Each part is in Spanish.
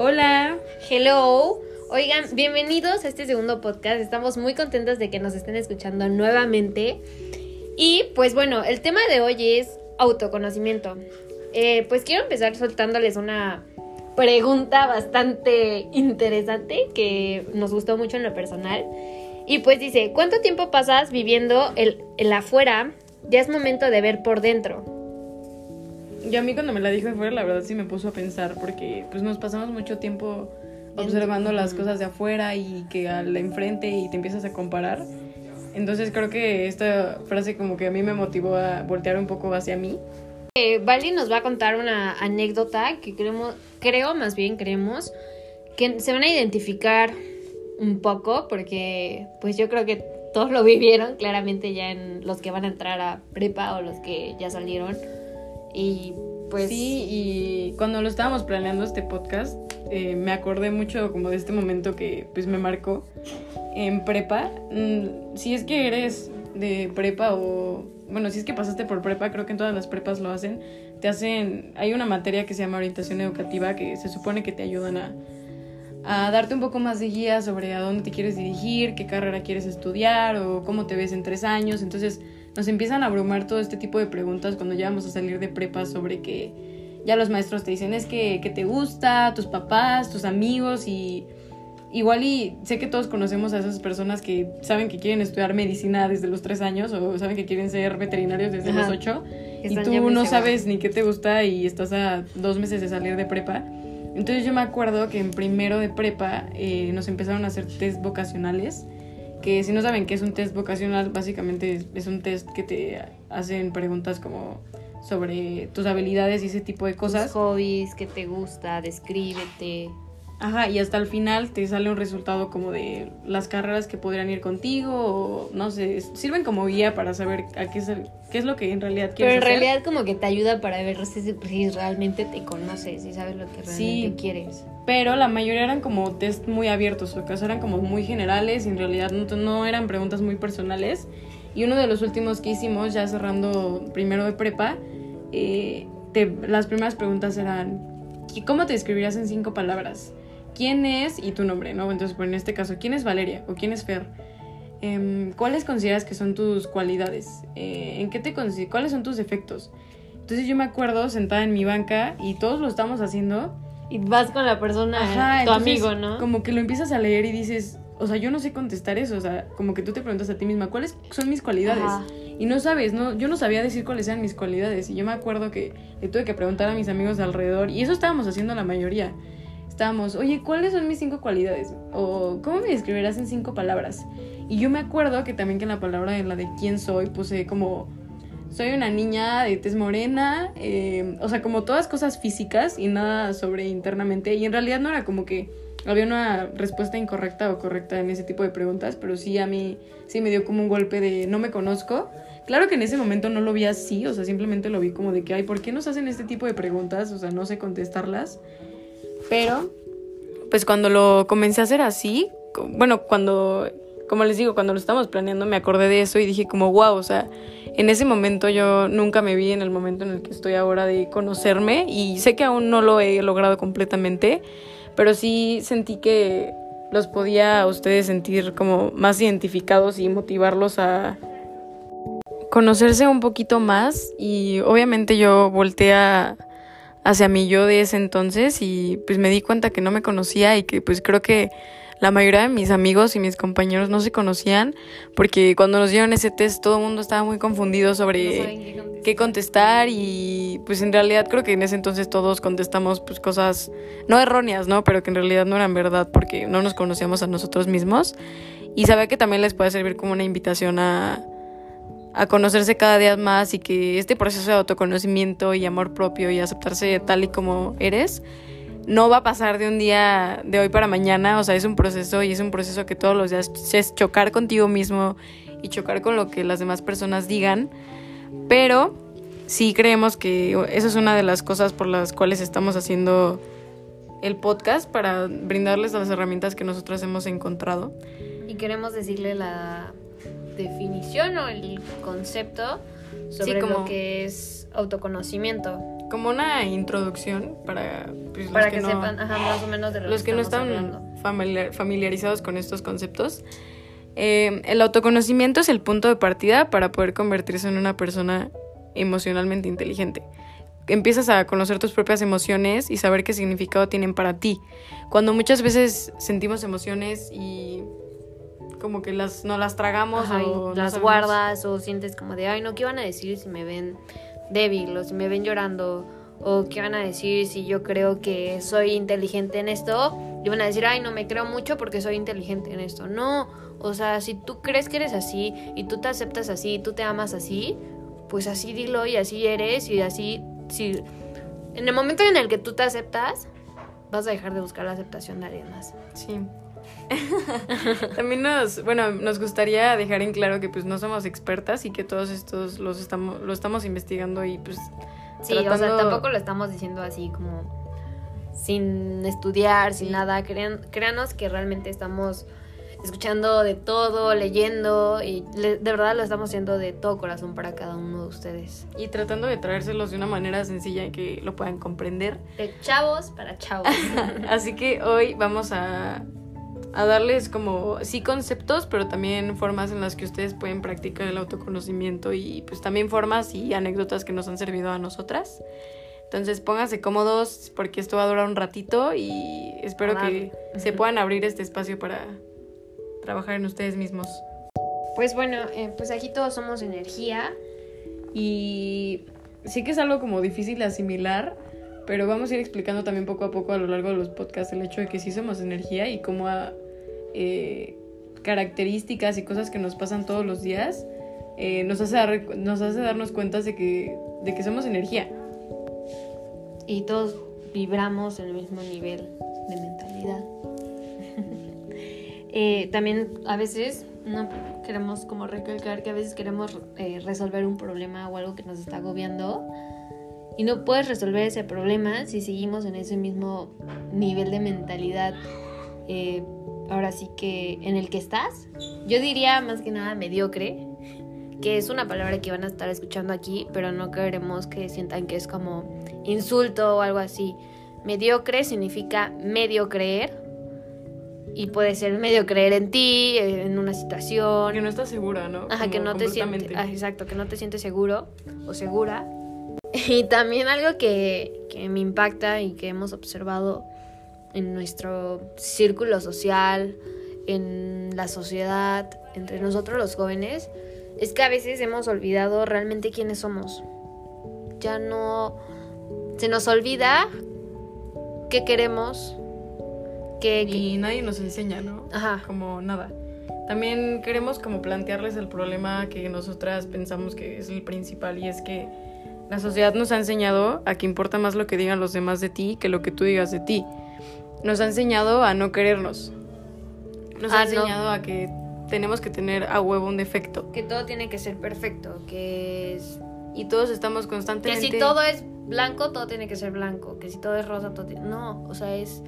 Hola. Hello. Oigan, bienvenidos a este segundo podcast. Estamos muy contentos de que nos estén escuchando nuevamente. Y pues bueno, el tema de hoy es autoconocimiento. Eh, pues quiero empezar soltándoles una pregunta bastante interesante que nos gustó mucho en lo personal. Y pues dice, ¿cuánto tiempo pasas viviendo el, el afuera? Ya es momento de ver por dentro. Yo a mí cuando me la dijo afuera, la verdad sí me puso a pensar porque pues nos pasamos mucho tiempo observando las cosas de afuera y que al enfrente y te empiezas a comparar. Entonces creo que esta frase como que a mí me motivó a voltear un poco hacia mí. Eh, Vali nos va a contar una anécdota que creemos, creo, más bien creemos, que se van a identificar un poco porque pues yo creo que todos lo vivieron claramente ya en los que van a entrar a prepa o los que ya salieron. Y pues... Sí, y cuando lo estábamos planeando este podcast, eh, me acordé mucho como de este momento que pues me marcó en prepa. Mm, si es que eres de prepa o... Bueno, si es que pasaste por prepa, creo que en todas las prepas lo hacen. Te hacen... Hay una materia que se llama orientación educativa que se supone que te ayudan a a darte un poco más de guía sobre a dónde te quieres dirigir, qué carrera quieres estudiar o cómo te ves en tres años. Entonces nos empiezan a abrumar todo este tipo de preguntas cuando ya vamos a salir de prepa sobre que ya los maestros te dicen es que, que te gusta, tus papás, tus amigos y igual y sé que todos conocemos a esas personas que saben que quieren estudiar medicina desde los tres años o saben que quieren ser veterinarios desde los ocho y tú no sabes ni qué te gusta y estás a dos meses de salir de prepa. Entonces yo me acuerdo que en primero de prepa eh, nos empezaron a hacer test vocacionales, que si no saben qué es un test vocacional, básicamente es, un test que te hacen preguntas como sobre tus habilidades y ese tipo de cosas. Hobbies, qué te gusta, descríbete. Ajá, y hasta el final te sale un resultado como de las carreras que podrían ir contigo, o no sé, sirven como guía para saber a qué es, qué es lo que en realidad quieres Pero en realidad como que te ayuda para ver si, realmente te conoces y sabes lo que realmente sí, quieres. Pero la mayoría eran como test muy abiertos, o sea, eran como muy generales y en realidad no, no eran preguntas muy personales. Y uno de los últimos que hicimos, ya cerrando primero de prepa, eh, las primeras preguntas eran, ¿cómo te describirías en cinco palabras? Quién es y tu nombre, ¿no? Entonces, pues en este caso, ¿quién es Valeria o quién es Fer? Em, ¿Cuáles consideras que son tus cualidades? Eh, ¿En qué te ¿Cuáles son tus defectos? Entonces yo me acuerdo sentada en mi banca y todos lo estamos haciendo. Y vas con la persona, tu amigo, ¿no? Como que lo empiezas a leer y dices, o sea, yo no sé contestar eso, o sea, como que tú te preguntas a ti misma, ¿cuáles son mis cualidades? Y no sabes, no, yo no sabía decir cuáles eran mis cualidades y yo me acuerdo que le tuve que preguntar a mis amigos alrededor y eso estábamos haciendo la mayoría estábamos, oye, ¿cuáles son mis cinco cualidades? O ¿cómo me describirás en cinco palabras? Y yo me acuerdo que también que en la palabra en la de quién soy puse como, soy una niña de tez morena, eh, o sea, como todas cosas físicas y nada sobre internamente. Y en realidad no era como que había una respuesta incorrecta o correcta en ese tipo de preguntas, pero sí a mí sí me dio como un golpe de no me conozco. Claro que en ese momento no lo vi así, o sea, simplemente lo vi como de que, ay, ¿por qué nos hacen este tipo de preguntas? O sea, no sé contestarlas. Pero, pues cuando lo comencé a hacer así, bueno, cuando, como les digo, cuando lo estábamos planeando me acordé de eso y dije como, wow, o sea, en ese momento yo nunca me vi en el momento en el que estoy ahora de conocerme y sé que aún no lo he logrado completamente, pero sí sentí que los podía a ustedes sentir como más identificados y motivarlos a conocerse un poquito más y obviamente yo volteé a hacia mí yo de ese entonces y pues me di cuenta que no me conocía y que pues creo que la mayoría de mis amigos y mis compañeros no se conocían porque cuando nos dieron ese test todo el mundo estaba muy confundido sobre qué, contestar. y pues en realidad creo que en ese entonces todos contestamos pues cosas no erróneas, ¿no? Pero que en realidad no eran verdad porque no nos conocíamos a nosotros mismos y sabía que también les puede servir como una invitación a a conocerse cada día más y que este proceso de autoconocimiento y amor propio y aceptarse tal y como eres no va a pasar de un día de hoy para mañana, o sea, es un proceso y es un proceso que todos los días es chocar contigo mismo y chocar con lo que las demás personas digan, pero sí creemos que esa es una de las cosas por las cuales estamos haciendo el podcast para brindarles las herramientas que nosotros hemos encontrado. Y queremos decirle la definición o el concepto sobre lo que es autoconocimiento. como una introducción para pues, Para los que, no, sepan, ajá, más o menos de lo los que no están familiar- familiarizados con estos conceptos. Eh, el autoconocimiento es el punto de partida para poder convertirse en una persona emocionalmente inteligente. Empiezas a conocer tus propias emociones y saber qué significado tienen para ti. Cuando muchas veces sentimos emociones y como que las no las tragamos Ajá, o las guardas o sientes como de, ay, no, ¿qué van a decir si me ven débil o si me ven llorando? O qué van a decir si yo creo que soy inteligente en esto. Y van a decir, ay, no me creo mucho porque soy inteligente en esto. No, o sea, si tú crees que eres así y tú te aceptas así y tú te amas así, pues así dilo y así eres y así, si... En el momento en el que tú te aceptas, vas a dejar de buscar la aceptación de alguien más. Sí. También nos, bueno, nos gustaría dejar en claro que pues no somos expertas y que todos estos los estamos, lo estamos investigando y pues Sí, o sea, tratando- tampoco lo estamos diciendo así como sin estudiar, sin nada. Crean, créanos que realmente estamos escuchando de todo, leyendo y le- de verdad lo estamos haciendo de todo corazón para cada uno de ustedes. y tratando de traérselos de una manera sencilla y que lo puedan comprender. De chavos para chavos. Así que hoy vamos a, a darles como sí conceptos, pero también formas en las que ustedes pueden practicar el autoconocimiento y pues también formas y anécdotas que nos han servido a nosotras. Entonces pónganse cómodos porque esto va a durar un ratito y espero que se puedan abrir este espacio para trabajar en ustedes mismos. pues bueno, eh, pues aquí todos somos energía. Y sí que es algo como difícil de asimilar, pero vamos a ir explicando también poco a poco a lo largo de los podcasts el hecho de que sí somos energía y cómo a, eh, características y cosas que nos pasan todos los días eh, nos, hace dar- nos hace darnos cuenta de que, de que somos energía. y todos vibramos en el mismo nivel de mentalidad. Eh, también a veces no queremos como recalcar que a veces queremos eh, resolver un problema o algo que nos está agobiando y no puedes resolver ese problema si seguimos en ese mismo nivel de mentalidad. eh, ahora sí que en el que estás, yo diría más que nada mediocre, que es una palabra que van a estar escuchando aquí, pero no queremos que sientan que es como insulto o algo así. Mediocre significa medio creer y puede ser medio creer en ti, en una situación. Que no estás segura, ¿no? Ajá, Como que no te sientes, ah, exacto, que no te sientes seguro o segura. Y también algo que, que me impacta y que hemos observado en nuestro círculo social, en la sociedad, entre nosotros los jóvenes, es que a veces hemos olvidado realmente quiénes somos. Ya no se nos olvida qué queremos, qué, qué- Y nadie nos enseña, ¿no? Ajá. Como nada. También queremos como plantearles el problema que nosotras pensamos que es el principal y es que la sociedad nos ha enseñado a que importa más lo que digan los demás de ti que lo que tú digas de ti. Nos ha enseñado a no querernos. Nos Ah, ha no. enseñado a que tenemos que tener a huevo un defecto. que todo tiene que ser perfecto, que es Y todos estamos Que constantemente... si todo es blanco, todo tiene que ser blanco. Que si todo es rosa, todo tiene... No, o sea, es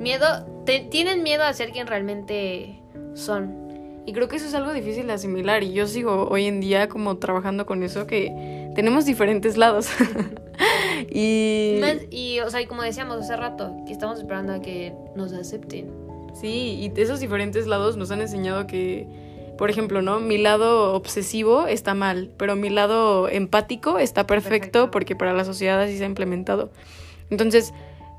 miedo... te- tienen miedo a ser quien realmente son. Y creo que eso es algo difícil de asimilar y yo sigo hoy en día como trabajando con eso que tenemos diferentes lados. y Y, o sea, y como decíamos hace rato, que estamos esperando a que nos acepten. sí, y esos diferentes lados nos han enseñado que, por ejemplo, ¿no? Mi lado obsesivo está mal, pero mi lado empático está perfecto, Perfecto. porque para la sociedad así se ha implementado. Entonces,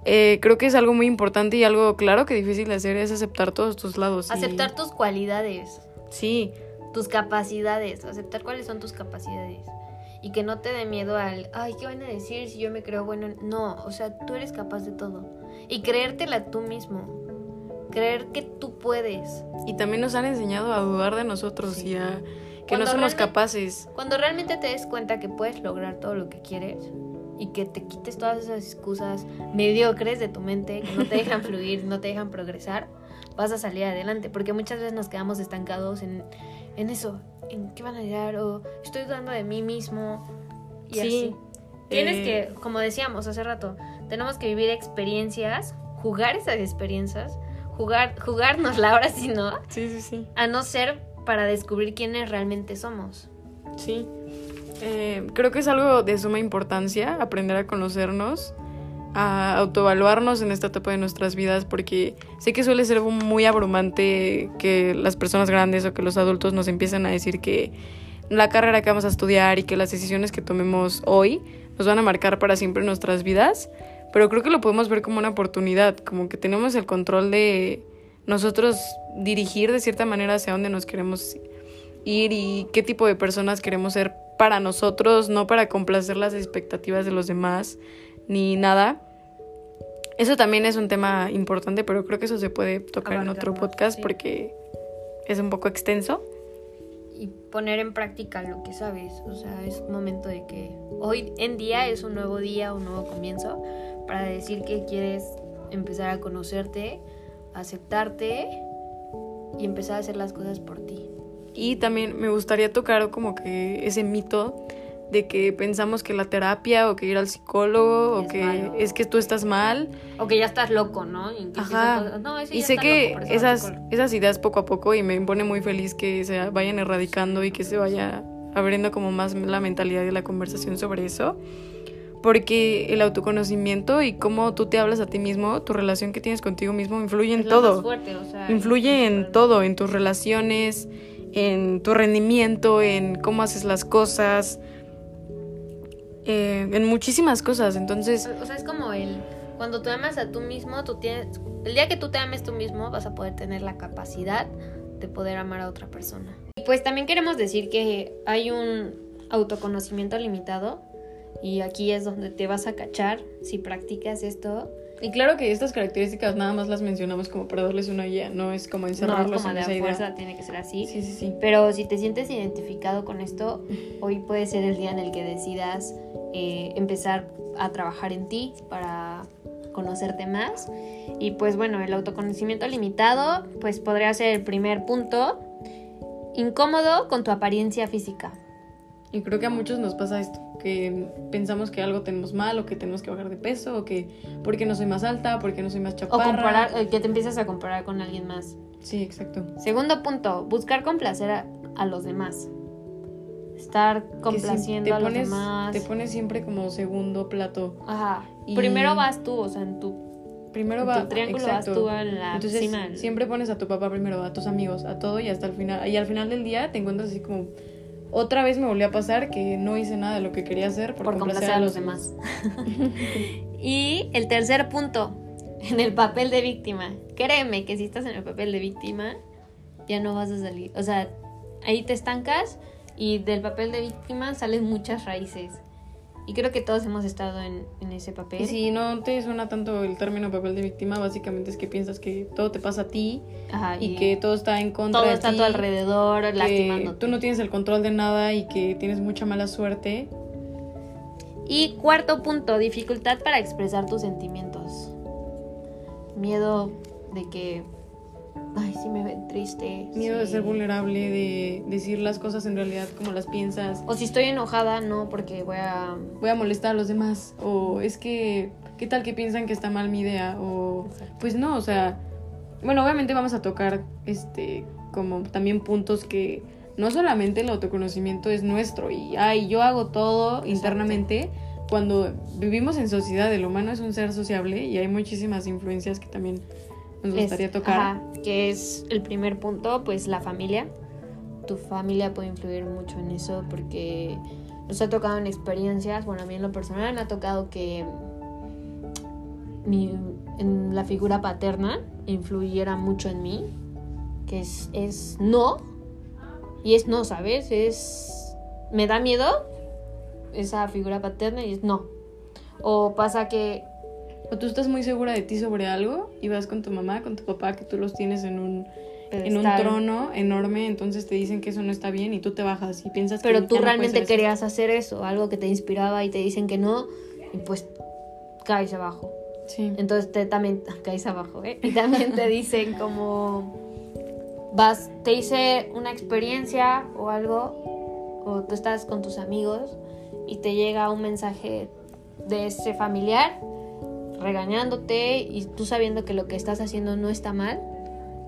eh, creo que es algo muy importante y algo claro que difícil de hacer es aceptar todos tus lados. y- Aceptar tus cualidades, Sí, tus capacidades, aceptar cuáles son tus capacidades. Y que no te dé miedo al, ay, ¿qué van a decir si yo me creo bueno? No, o sea, tú eres capaz de todo. Y creértela tú mismo. Creer que tú puedes. y también nos han enseñado a dudar de nosotros Sí. y a que Cuando no somos capaces. Cuando realmente te des cuenta que puedes lograr todo lo que quieres y que te quites todas esas excusas mediocres de tu mente que no te dejan fluir, no te dejan progresar, vas a salir adelante. Porque muchas veces nos quedamos estancados en, en eso, en qué van a llegar o estoy dudando de mí mismo y Sí, así. Tienes eh, que, como decíamos hace rato, tenemos que vivir experiencias, jugar esas experiencias, jugar, jugárnosla ahora sí, ¿no? Sí, sí, sí. A no ser para descubrir quiénes realmente somos. Sí. Eh, creo que es algo de suma importancia aprender a conocernos, a autoevaluarnos en esta etapa de nuestras vidas, porque sé que suele ser muy abrumante que las personas grandes o que los adultos nos empiecen a decir que la carrera que vamos a estudiar y que las decisiones que tomemos hoy nos van a marcar para siempre nuestras vidas, pero creo que lo podemos ver como una oportunidad, como que tenemos el control de nosotros dirigir de cierta manera hacia dónde nos queremos ir y qué tipo de personas queremos ser para nosotros, no para complacer las expectativas de los demás ni nada. Eso también es un tema importante, pero creo que eso se puede tocar en otro podcast porque es un poco extenso. Y poner en práctica lo que sabes. O sea, es momento de que hoy en día es un nuevo día, un nuevo comienzo para decir que quieres empezar a conocerte, aceptarte y empezar a hacer las cosas por ti. Y también me gustaría tocar como que ese mito de que pensamos que la terapia o que ir al psicólogo o que es que tú estás mal o que ya estás loco, ¿no? Y, Ajá. y sé que esas esas ideas poco a poco y me pone muy feliz que se vayan erradicando y que se vaya abriendo como más la mentalidad de la conversación sobre eso. Porque el autoconocimiento y cómo tú te hablas a ti mismo, tu relación que tienes contigo mismo influye en todo. influye en todo, en tus relaciones, en tu rendimiento, en cómo haces las cosas, eh, en muchísimas cosas. Entonces. O sea, es como el. Cuando tú amas a tú mismo, tú tienes. El día que tú te ames tú mismo, vas a poder tener la capacidad de poder amar a otra persona. Y pues también queremos decir que hay un autoconocimiento limitado. Y aquí es donde te vas a cachar si practicas esto y claro que estas características nada más las mencionamos como para darles una guía, no es como encerrarlos no, es como de fuerza, tiene que ser así. Sí, sí, sí. Pero si te sientes identificado con esto, hoy puede ser el día en el que decidas eh, empezar a trabajar en ti para conocerte más. Y pues bueno, el autoconocimiento limitado, pues podría ser el primer punto. Incómodo con tu apariencia física. Y creo que a muchos nos pasa esto, que pensamos que algo tenemos mal o que tenemos que bajar de peso o que porque no soy más alta, porque no soy más chaparra. O comparar, eh, que te empiezas a comparar con alguien más. Sí, exacto. Segundo punto, buscar complacer a, los demás. Estar complaciendo a los demás. Te pones siempre como segundo plato. Ajá. Primero vas tú, o sea, en tu primero va tu triángulo vas tú en la Entonces, siempre pones a tu papá primero, a tus amigos, a todo y hasta el final y al final del día te encuentras así como otra vez me volvió a pasar que no hice nada de lo que quería hacer por, complacer, a los demás. y el tercer punto, en el papel de víctima. Créeme que si estás en el papel de víctima, ya no vas a salir. O sea, ahí te estancas y del papel de víctima salen muchas raíces. Y creo que todos hemos estado en, ese papel. Y si no te suena tanto el término papel de víctima, básicamente es que piensas que todo te pasa a ti y, que todo está en contra todo está a tu alrededor, que Tú no tienes el control de nada y que tienes mucha mala suerte. Y cuarto punto, dificultad para expresar tus sentimientos. Miedo de que ay, sí me ven triste. Miedo de ser vulnerable, de decir las cosas en realidad como las piensas. O si estoy enojada, no, porque voy a... Voy a molestar a los demás. O es que, ¿qué tal que piensan que está mal mi idea? O, pues no, o sea, bueno, obviamente vamos a tocar, este, como también puntos que no solamente el autoconocimiento es nuestro y, ay, yo hago todo internamente. Cuando vivimos en sociedad, el humano es un ser sociable y hay muchísimas influencias que también nos gustaría tocar. que es el primer punto, pues la familia. Tu familia puede influir mucho en eso porque nos ha tocado en experiencias, bueno, a mí en lo personal me ha tocado que mi, en la figura paterna influyera mucho en mí, que es, es no, y es no, ¿sabes? Es, me da miedo esa figura paterna y es no. O pasa que o tú estás muy segura de ti sobre algo y vas con tu mamá, con tu papá, que tú los tienes en un, en un trono enorme, entonces te dicen que eso no está bien y tú te bajas y piensas Pero que... Pero tú realmente querías hacer eso, algo que te inspiraba y te dicen que no, y pues caes abajo. Sí. Entonces te, también caes abajo, ¿eh? Y también te dicen como... Vas, te hice una experiencia o algo, o tú estás con tus amigos y te llega un mensaje de ese familiar regañándote y tú sabiendo que lo que estás haciendo no está mal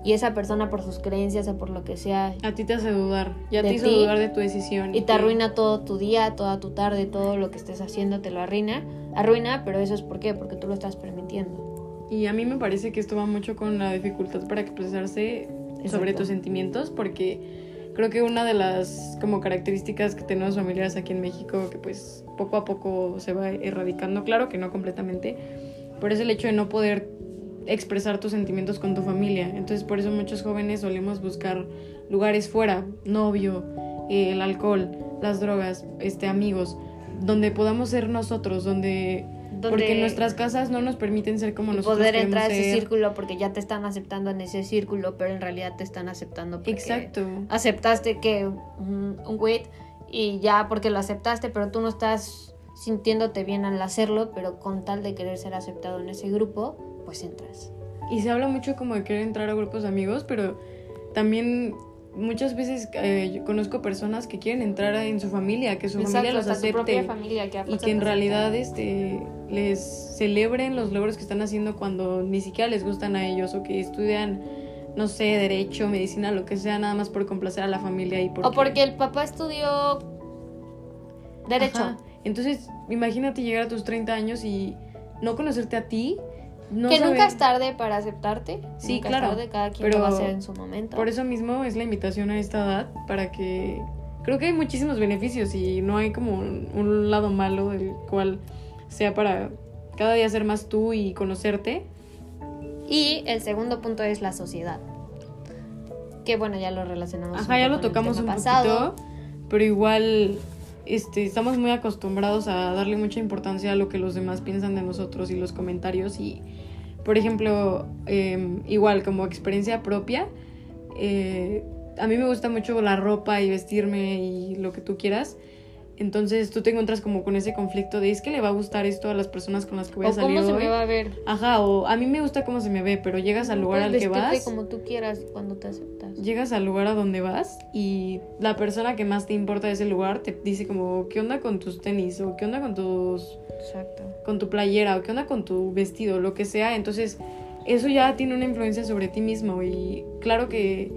y esa persona por sus creencias o por lo que sea. A ti te hace dudar, ya te hizo dudar de tu decisión. Y, te arruina todo tu día, toda tu tarde, todo lo que estés haciendo te lo arruina. Arruina, pero eso es por qué, porque tú lo estás permitiendo. Y a mí me parece que esto va mucho con la dificultad para expresarse sobre tus sentimientos, porque creo que una de las como características que tenemos familiares aquí en México, que pues poco a poco se va erradicando, claro que no completamente, pero es el hecho de no poder expresar tus sentimientos con tu familia. Entonces por eso muchos jóvenes solemos buscar lugares fuera, novio, eh, el alcohol, las drogas, este, amigos, donde podamos ser nosotros, donde... porque nuestras casas no nos permiten ser como nosotros. Poder entrar a ese círculo porque ya te están aceptando en ese círculo, pero en realidad te están aceptando porque Exacto. aceptaste que un, un y ya porque lo aceptaste, pero tú no estás sintiéndote bien al hacerlo, pero con tal de querer ser aceptado en ese grupo, pues entras. Y se habla mucho como de querer entrar a grupos de amigos, pero también muchas veces eh, conozco personas que quieren entrar en su familia, que su familia los acepte familia, que y que en realidad este les celebren los logros que están haciendo cuando ni siquiera les gustan a ellos o que estudian no sé, derecho, medicina, lo que sea, nada más por complacer a la familia y porque... O porque el papá estudió derecho. Entonces, imagínate llegar a tus 30 años y no conocerte a ti que nunca es tarde para aceptarte. Sí, nunca claro. Es tarde, cada quien lo va a hacer en su momento. Por eso mismo es la invitación a esta edad para que creo que hay muchísimos beneficios y no hay como un, lado malo del cual sea para cada día ser más tú y conocerte. Y el segundo punto es la sociedad. Que bueno, ya lo relacionamos. Ajá, ya lo tocamos un poquito, pero igual este, estamos muy acostumbrados a darle mucha importancia a lo que los demás piensan de nosotros y los comentarios y, por ejemplo, em, igual como experiencia propia, eh, a mí me gusta mucho la ropa y vestirme y lo que tú quieras. Entonces tú te encuentras como con ese conflicto de es que le va a gustar esto a las personas con las que voy a salir. ¿Cómo se me va a ver? Ajá, o a mí me gusta cómo se me ve, pero llegas al lugar al que vas. como tú quieras cuando te aceptas. Llegas al lugar a donde vas y la persona que más te importa de ese lugar te dice como, ¿qué onda con tus tenis? O ¿qué onda con tus. Exacto. con tu playera? O ¿qué onda con tu vestido? Lo que sea. Entonces, eso ya tiene una influencia sobre ti mismo. Y claro que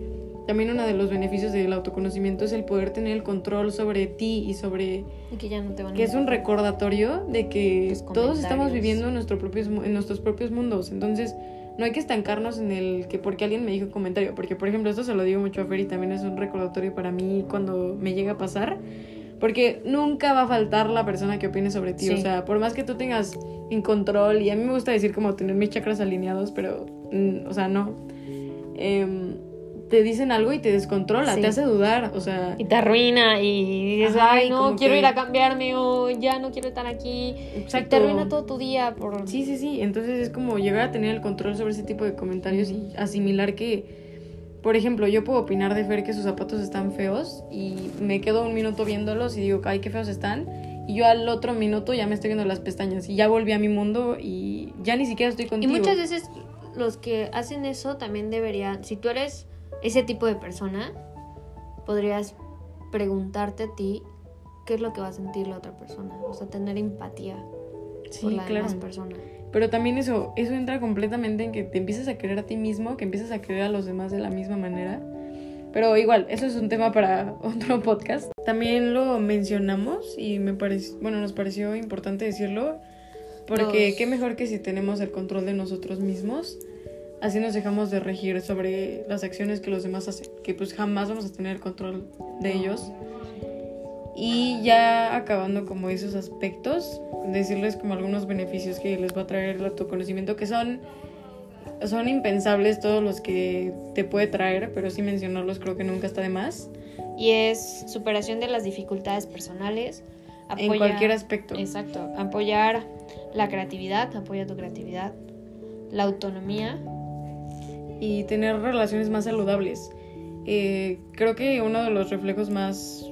también uno de los beneficios del autoconocimiento es el poder tener el control sobre ti y sobre... que ya no te van Que es un recordatorio de que todos estamos viviendo en, nuestro propios, en nuestros propios mundos. Entonces, no hay que estancarnos en el que porque alguien me dijo un comentario. Porque, por ejemplo, esto se lo digo mucho a Fer y también es un recordatorio para mí cuando me llega a pasar. Porque nunca va a faltar la persona que opine sobre ti. O sea, por más que tú tengas en control, y a mí me gusta decir como tener mis chakras alineados, pero, mm, o sea, no. Eh, te dicen algo y te descontrola, te hace dudar, o sea... Y te arruina y dices, ay, no, quiero ir a cambiarme o ya no quiero estar aquí. Exacto. Y te arruina todo tu día por... Sí, sí, sí, entonces es como llegar a tener el control sobre ese tipo de comentarios y asimilar que, por ejemplo, yo puedo opinar de Fer que sus zapatos están feos y me quedo un minuto viéndolos y digo, ay, qué feos están. Y yo al otro minuto ya me estoy viendo las pestañas y ya volví a mi mundo y ya ni siquiera estoy contigo. Y muchas veces los que hacen eso también deberían, si tú eres ese tipo de persona, podrías preguntarte a ti qué es lo que va a sentir la otra persona. O sea, tener empatía por la claro. persona. Pero también eso, eso entra completamente en que te empiezas a querer a ti mismo, que empiezas a querer a los demás de la misma manera. Pero igual, eso es un tema para otro podcast. También lo mencionamos y me parece, bueno, nos pareció importante decirlo. Porque qué mejor que si tenemos el control de nosotros mismos Así nos dejamos de regir sobre las acciones que los demás hacen, que pues jamás vamos a tener control de ellos. Y ya acabando como esos aspectos, decirles como algunos beneficios que les va a traer el autoconocimiento, que son, son impensables todos los que te puede traer, pero sí mencionarlos creo que nunca está de más. Y es superación de las dificultades personales. en cualquier aspecto. Exacto. Apoyar la creatividad, apoya tu creatividad, la autonomía y tener relaciones más saludables. Eh, creo que uno de los reflejos más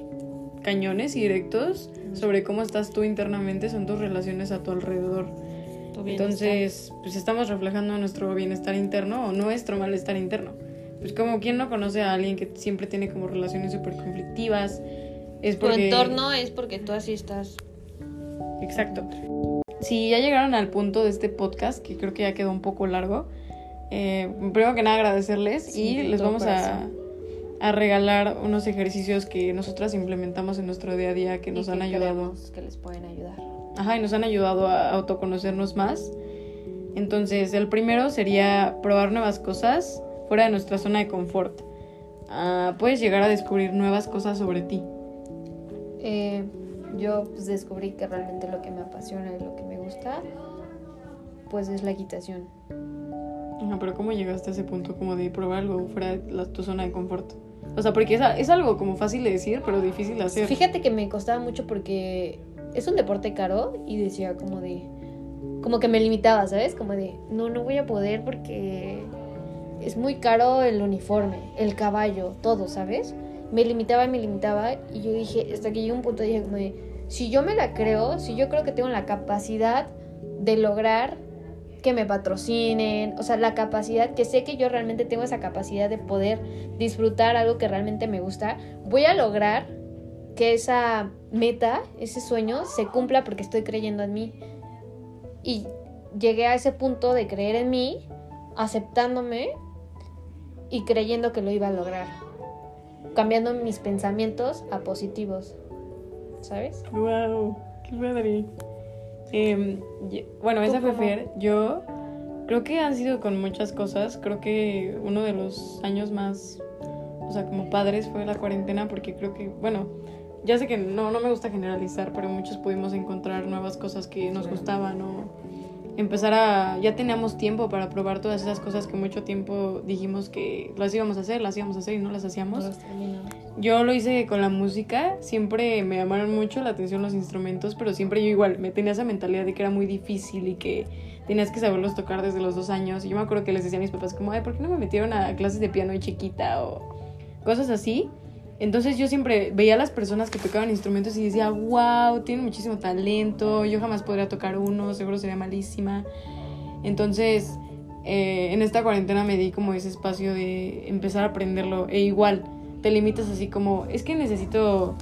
cañones y directos sobre cómo estás tú internamente son tus relaciones a tu alrededor. Entonces, pues estamos reflejando nuestro bienestar interno o nuestro malestar interno. Pues como quien no conoce a alguien que siempre tiene como relaciones súper conflictivas. Es porque... Tu entorno es porque tú así estás. Exacto. Si ya llegaron al punto de este podcast, que creo que ya quedó un poco largo, eh, primero que nada agradecerles y les vamos a, a, regalar unos ejercicios que nosotras implementamos en nuestro día a día que nos han ayudado. Que les pueden ayudar. Ajá, y nos han ayudado a autoconocernos más. Entonces, el primero sería probar nuevas cosas fuera de nuestra zona de confort. Ah, puedes llegar a descubrir nuevas cosas sobre ti. Eh, yo pues, descubrí que realmente lo que me apasiona y lo que me gusta, pues es la equitación. Ajá, pero ¿cómo llegaste a ese punto como de probar algo fuera de tu zona de confort? O sea, porque es, es algo como fácil de decir, pero difícil de hacer. Fíjate que me costaba mucho porque es un deporte caro y decía como de... Como que me limitaba, ¿sabes? Como de, no, no voy a poder porque es muy caro el uniforme, el caballo, todo, ¿sabes? Me limitaba me limitaba y yo dije, hasta que llegó un punto dije como de, si yo me la creo, si yo creo que tengo la capacidad de lograr que me patrocinen, o sea, la capacidad, que sé que yo realmente tengo esa capacidad de poder disfrutar algo que realmente me gusta, voy a lograr que esa meta, ese sueño, se cumpla porque estoy creyendo en mí. Y llegué a ese punto de creer en mí, aceptándome y creyendo que lo iba a lograr. Cambiando mis pensamientos a positivos. ¿Sabes? ¡Wow! ¡Qué padre! Em, bueno, esa fue Fer. Yo creo que han sido con muchas cosas. Creo que uno de los años más, o sea, como padres fue la cuarentena porque creo que, bueno, ya sé que no, no me gusta generalizar, pero muchos pudimos encontrar nuevas cosas que nos gustaban o empezar a... Ya teníamos tiempo para probar todas esas cosas que mucho tiempo dijimos que las íbamos a hacer, las íbamos a hacer y no las hacíamos. Yo lo hice con la música, siempre me llamaron mucho la atención los instrumentos, pero siempre yo igual me tenía esa mentalidad de que era muy difícil y que tenías que saberlos tocar desde los dos años. Y yo me acuerdo que les decía a mis papás como, ay, ¿por qué no me metieron a clases de piano de chiquita o cosas así? Entonces yo siempre veía a las personas que tocaban instrumentos y decía, wow, tienen muchísimo talento, yo jamás podría tocar uno, seguro sería malísima. Entonces, eh, en esta cuarentena me di como ese espacio de empezar a aprenderlo. E igual, te limitas así como, es que necesito,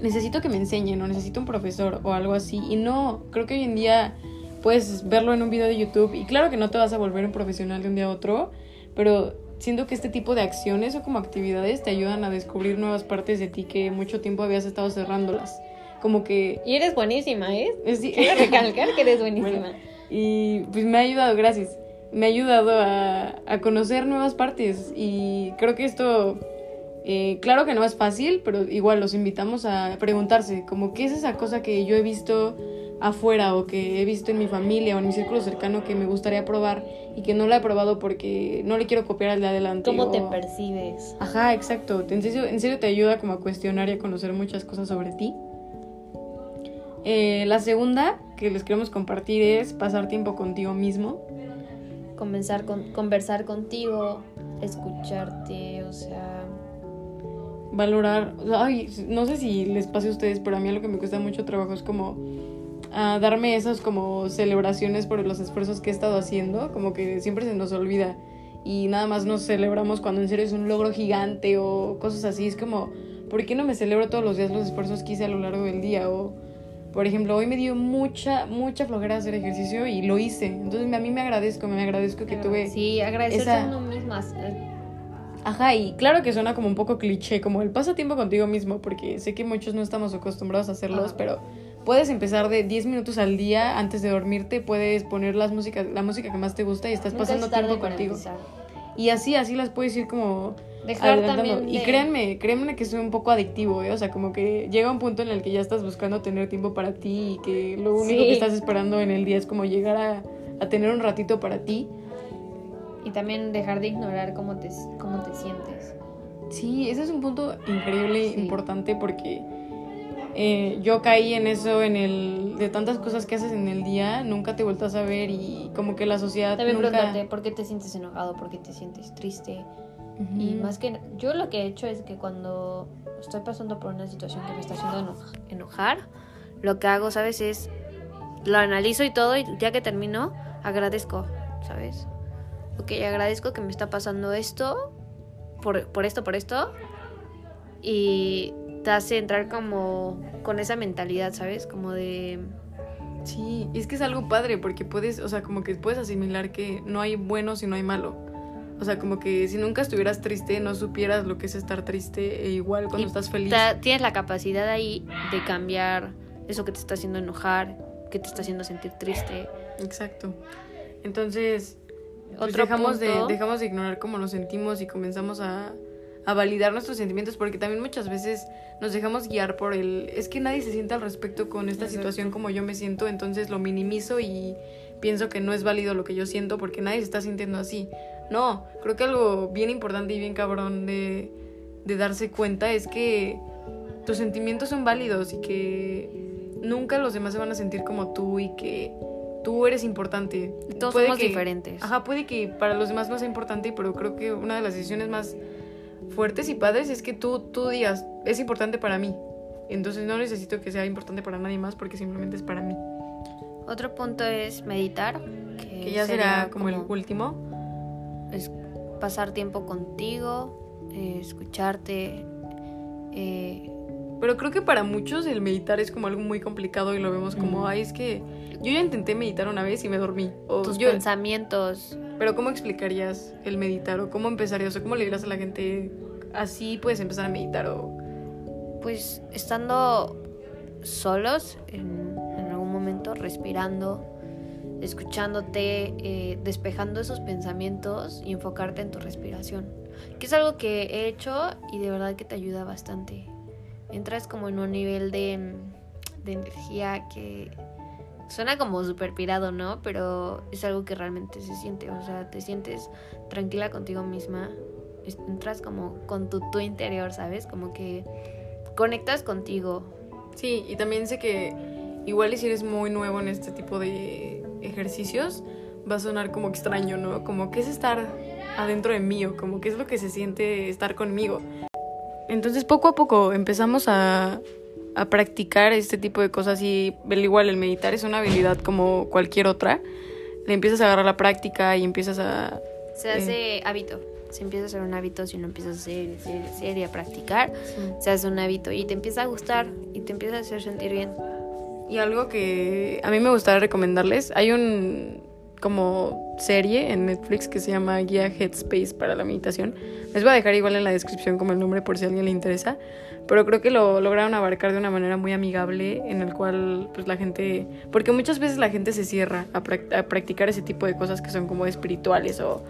necesito que me enseñen o necesito un profesor o algo así. Y no, creo que hoy en día puedes verlo en un video de YouTube y claro que no te vas a volver un profesional de un día a otro, pero siento que este tipo de acciones o como actividades te ayudan a descubrir nuevas partes de ti que mucho tiempo habías estado cerrándolas. Como que... Y eres buenísima, ¿eh? Quiero recalcar que eres buenísima. y pues me ha ayudado, gracias. Me ha ayudado a, a conocer nuevas partes y creo que esto... Eh, claro que no es fácil, pero igual los invitamos a preguntarse, como qué es esa cosa que yo he visto afuera o que he visto en mi familia o en mi círculo cercano que me gustaría probar y que no la he probado porque no le quiero copiar al de adelante. ¿Cómo te percibes? Ajá, exacto. En serio, en serio te ayuda como a cuestionar y a conocer muchas cosas sobre ti. Eh, la segunda que les queremos compartir es pasar tiempo contigo mismo. Comenzar con, conversar contigo, escucharte, o sea... Valorar, ay, no sé si les pase a ustedes, pero a mí lo que me cuesta mucho trabajo es como a darme esas como celebraciones por los esfuerzos que he estado haciendo, como que siempre se nos olvida y nada más nos celebramos cuando en serio es un logro gigante o cosas así, es como, ¿por qué no me celebro todos los días los esfuerzos que hice a lo largo del día? O, por ejemplo, hoy me dio mucha, mucha flojera hacer ejercicio y lo hice, entonces a mí me agradezco, me agradezco que tuve... Sí, agradecerse a uno mismas. Ajá, y claro que suena como un poco cliché, como el pasatiempo contigo mismo, porque sé que muchos no estamos acostumbrados a hacerlos, pero puedes empezar de 10 minutos al día antes de dormirte, puedes poner las músicas, la música que más te gusta y estás pasando tiempo contigo. Y así, así las puedes ir como Dejar también Y créanme, créanme que es un poco adictivo, ¿eh? O sea, como que llega un punto en el que ya estás buscando tener tiempo para ti y que lo único que estás esperando en el día es como llegar a, a, tener un ratito para ti. Y también dejar de ignorar cómo te, cómo te sientes. Sí, ese es un punto increíble, importante porque eh, yo caí en eso, en el de tantas cosas que haces en el día, nunca te vueltas a ver y como que la sociedad También nunca... por qué te sientes enojado, por qué te sientes triste. Y más que yo lo que he hecho es que cuando estoy pasando por una situación que me está haciendo enojar, lo que hago, ¿sabes? Es lo analizo y todo y ya que termino, agradezco, ¿sabes? Ok, agradezco que me está pasando esto, por, por esto, por esto. Y te hace entrar como con esa mentalidad, ¿sabes? Como de Sí, y es que es algo padre porque puedes, o sea, como que puedes asimilar que no hay bueno si no hay malo. O sea, como que si nunca estuvieras triste, no supieras lo que es estar triste e igual cuando estás feliz. Tienes la capacidad ahí de cambiar eso que te está haciendo enojar, que te está haciendo sentir triste. Exacto. Entonces, pues dejamos, de, dejamos de ignorar cómo nos sentimos y comenzamos a, a validar nuestros sentimientos porque también muchas veces nos dejamos guiar por el es que nadie se siente al respecto con esta situación como yo me siento, entonces lo minimizo y pienso que no es válido lo que yo siento porque nadie se está sintiendo así. No, creo que algo bien importante y bien cabrón de, de darse cuenta es que tus sentimientos son válidos y que nunca los demás se van a sentir como tú y que tú eres importante. Todos somos diferentes. Ajá, puede que para los demás no sea importante, pero creo que una de las decisiones más fuertes y padres es que tú, tú digas, es importante para mí. Entonces no necesito que sea importante para nadie más porque simplemente es para mí. Otro punto es meditar. Que, ya será como, el último. Es pasar tiempo contigo, eh, escucharte. Eh, pero creo que para muchos el meditar es como algo muy complicado y lo vemos como, ay, es que yo ya intenté meditar una vez y me dormí. O tus pensamientos. Pero ¿cómo explicarías el meditar o cómo empezarías o cómo le dirías a la gente así puedes empezar a meditar o pues estando solos en, algún momento respirando escuchándote eh, despejando esos pensamientos y enfocarte en tu respiración que es algo que he hecho y de verdad que te ayuda bastante entras como en un nivel de, de energía que suena como súper pirado, ¿no? Pero es algo que realmente se siente, o sea, te sientes tranquila contigo misma, entras como con tu tu interior, ¿sabes? Como que conectas contigo. Sí, y también sé que igual si eres muy nuevo en este tipo de ejercicios, va a sonar como extraño, ¿no? Como que es estar adentro de mí o como que es lo que se siente estar conmigo. Entonces poco a poco empezamos a, a practicar este tipo de cosas y igual el meditar es una habilidad como cualquier otra. Le empiezas a agarrar la práctica y empiezas a... Se hace eh, hábito. Se empieza a hacer un hábito si uno empieza a hacer, hacer, hacer y a practicar. Se hace un hábito y te empieza a gustar y te empieza a hacer sentir bien. Y algo que a mí me gustaría recomendarles, hay un como serie en Netflix que se llama Guía Headspace para la meditación. Les voy a dejar igual en la descripción como el nombre por si a alguien le interesa pero creo que lo lograron abarcar de una manera muy amigable en el cual pues la gente, porque muchas veces la gente se cierra a, practicar ese tipo de cosas que son como espirituales o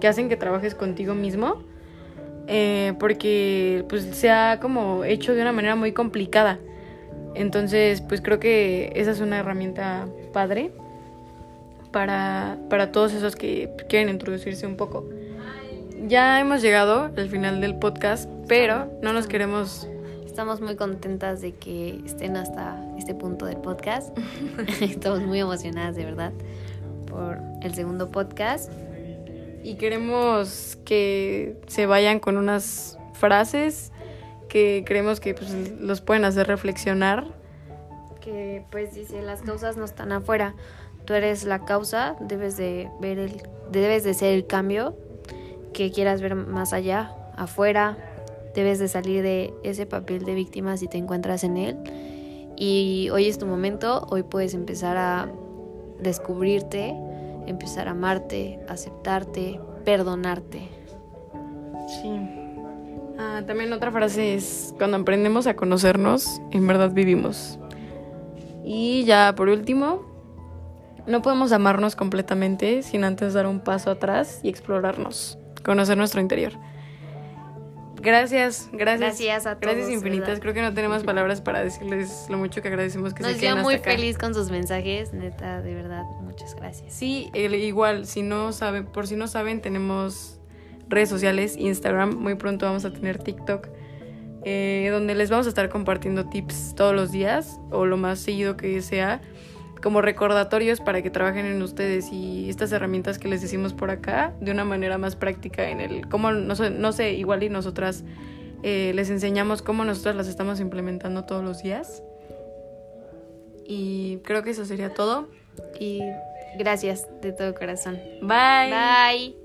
que hacen que trabajes contigo mismo, eh, porque pues se ha como hecho de una manera muy complicada. Entonces, pues creo que esa es una herramienta padre para, para todos esos que quieren introducirse un poco. Ya hemos llegado al final del podcast, pero no nos queremos Estamos muy contentas de que estén hasta este punto del podcast. Estamos muy emocionadas, de verdad, por el segundo podcast. Y queremos que se vayan con unas frases que creemos que pues, los pueden hacer reflexionar. Que pues dice, las causas no están afuera. Tú eres la causa, debes de ver el, debes de ser el cambio que quieras ver más allá, afuera, debes de salir de ese papel de víctima si te encuentras en él. Y hoy es tu momento, hoy puedes empezar a descubrirte, empezar a amarte, aceptarte, perdonarte. Sí. Ah, también otra frase es, cuando aprendemos a conocernos, en verdad vivimos. Y ya por último, no podemos amarnos completamente sin antes dar un paso atrás y explorarnos, conocer nuestro interior. Gracias, gracias. Gracias a todos. Gracias infinitas. Creo que no tenemos palabras para decirles lo mucho que agradecemos que Nos se muy feliz con sus mensajes, neta, de verdad, muchas gracias. Sí, igual, si no saben, por si no saben, tenemos redes sociales, Instagram, muy pronto vamos a tener TikTok, eh, donde les vamos a estar compartiendo tips todos los días o lo más seguido que sea como recordatorios para que trabajen en ustedes y estas herramientas que les decimos por acá de una manera más práctica en el cómo no, no sé igual y nosotras eh, les enseñamos cómo nosotras las estamos implementando todos los días. Y creo que eso sería todo. Y gracias de todo corazón. Bye. Bye